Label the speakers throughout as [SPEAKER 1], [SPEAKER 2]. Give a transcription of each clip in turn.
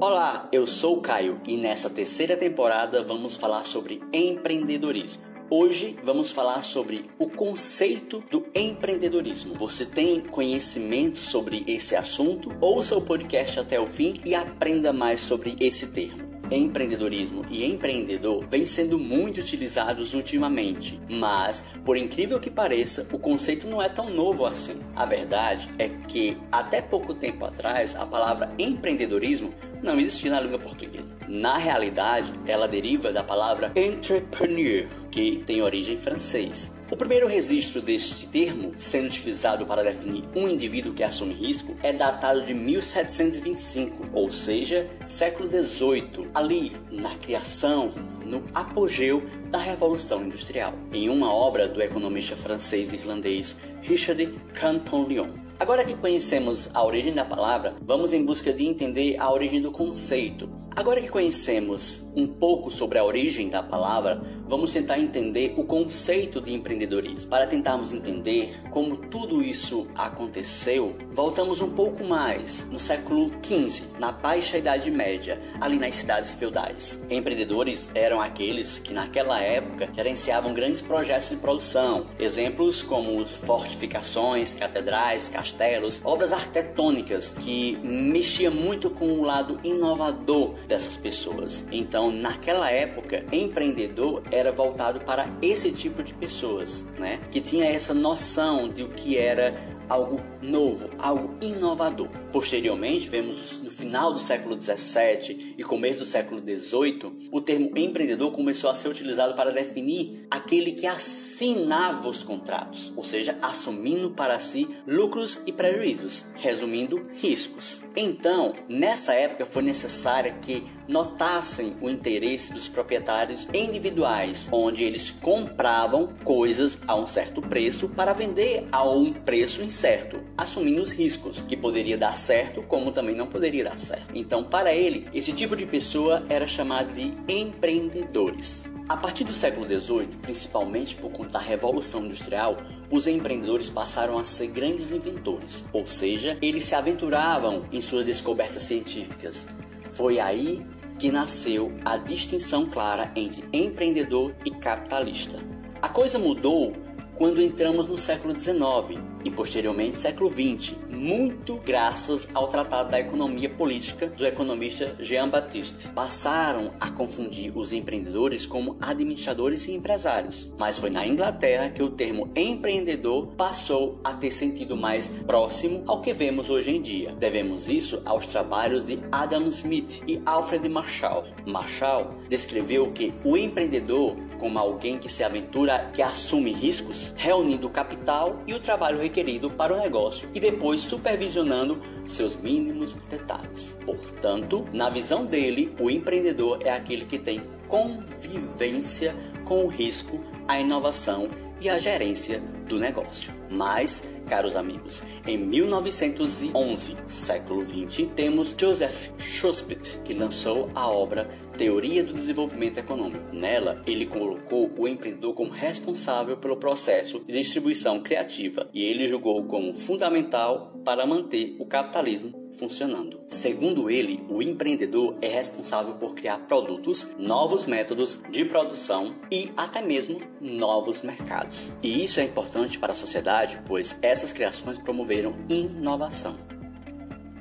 [SPEAKER 1] Olá, eu sou o Caio e nessa terceira temporada vamos falar sobre empreendedorismo. Hoje vamos falar sobre o conceito do empreendedorismo. Você tem conhecimento sobre esse assunto? Ouça o podcast até o fim e aprenda mais sobre esse termo empreendedorismo e empreendedor vêm sendo muito utilizados ultimamente, mas, por incrível que pareça, o conceito não é tão novo assim. A verdade é que até pouco tempo atrás a palavra empreendedorismo não existia na língua portuguesa. Na realidade, ela deriva da palavra entrepreneur, que tem origem francês. O primeiro registro deste termo, sendo utilizado para definir um indivíduo que assume risco, é datado de 1725, ou seja, século XVIII, ali na criação, no apogeu da Revolução Industrial, em uma obra do economista francês-irlandês Richard Canton-Lyon. Agora que conhecemos a origem da palavra, vamos em busca de entender a origem do conceito. Agora que conhecemos um pouco sobre a origem da palavra, vamos tentar entender o conceito de empreendedorismo. Para tentarmos entender como tudo isso aconteceu, voltamos um pouco mais no século XV, na baixa Idade Média, ali nas cidades feudais. Empreendedores eram aqueles que naquela época gerenciavam grandes projetos de produção, exemplos como fortificações, catedrais, castelos, obras arquitetônicas que mexia muito com o lado inovador dessas pessoas. Então, naquela época, empreendedor era voltado para esse tipo de pessoas, né? Que tinha essa noção de o que era algo novo, algo inovador. Posteriormente, vemos no final do século 17 e começo do século 18, o termo empreendedor começou a ser utilizado para definir aquele que assinava os contratos, ou seja, assumindo para si lucros e prejuízos, resumindo, riscos. Então, nessa época foi necessária que notassem o interesse dos proprietários individuais, onde eles compravam coisas a um certo preço para vender a um preço incerto, assumindo os riscos, que poderia dar certo como também não poderia dar certo. Então, para ele, esse tipo de pessoa era chamado de empreendedores. A partir do século XVIII, principalmente por conta da Revolução Industrial, os empreendedores passaram a ser grandes inventores, ou seja, eles se aventuravam em suas descobertas científicas. Foi aí que nasceu a distinção clara entre empreendedor e capitalista. A coisa mudou quando entramos no século XIX e posteriormente século XX, muito graças ao Tratado da Economia Política do economista Jean Baptiste. Passaram a confundir os empreendedores como administradores e empresários, mas foi na Inglaterra que o termo empreendedor passou a ter sentido mais próximo ao que vemos hoje em dia. Devemos isso aos trabalhos de Adam Smith e Alfred Marshall. Marshall descreveu que o empreendedor como alguém que se aventura, que assume riscos, reunindo capital e o trabalho requerido para o negócio e depois supervisionando seus mínimos detalhes. Portanto, na visão dele, o empreendedor é aquele que tem convivência com o risco, a inovação e a gerência do negócio. Mas, caros amigos, em 1911, século 20, temos Joseph Schuspedt, que lançou a obra Teoria do Desenvolvimento Econômico. Nela, ele colocou o empreendedor como responsável pelo processo de distribuição criativa e ele julgou como fundamental para manter o capitalismo funcionando. Segundo ele, o empreendedor é responsável por criar produtos, novos métodos de produção e até mesmo novos mercados. E isso é importante para a sociedade, pois essas criações promoveram inovação.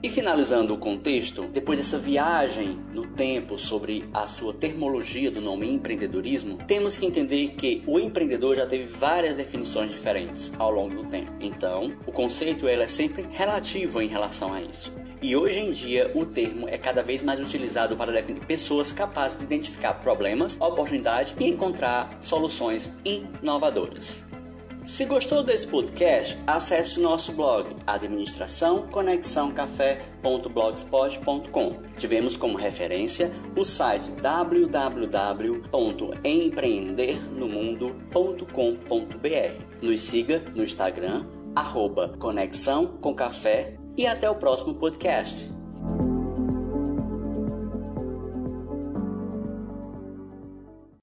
[SPEAKER 1] E finalizando o contexto, depois dessa viagem no tempo sobre a sua termologia do nome empreendedorismo, temos que entender que o empreendedor já teve várias definições diferentes ao longo do tempo. Então, o conceito ele é sempre relativo em relação a isso. E hoje em dia o termo é cada vez mais utilizado para definir pessoas capazes de identificar problemas, oportunidades e encontrar soluções inovadoras. Se gostou desse podcast, acesse o nosso blog administraçãoconexãocafé.blogspot.com. Tivemos como referência o site www.empreendernomundo.com.br. Nos siga no Instagram, arroba Conexão com Café e até o próximo podcast.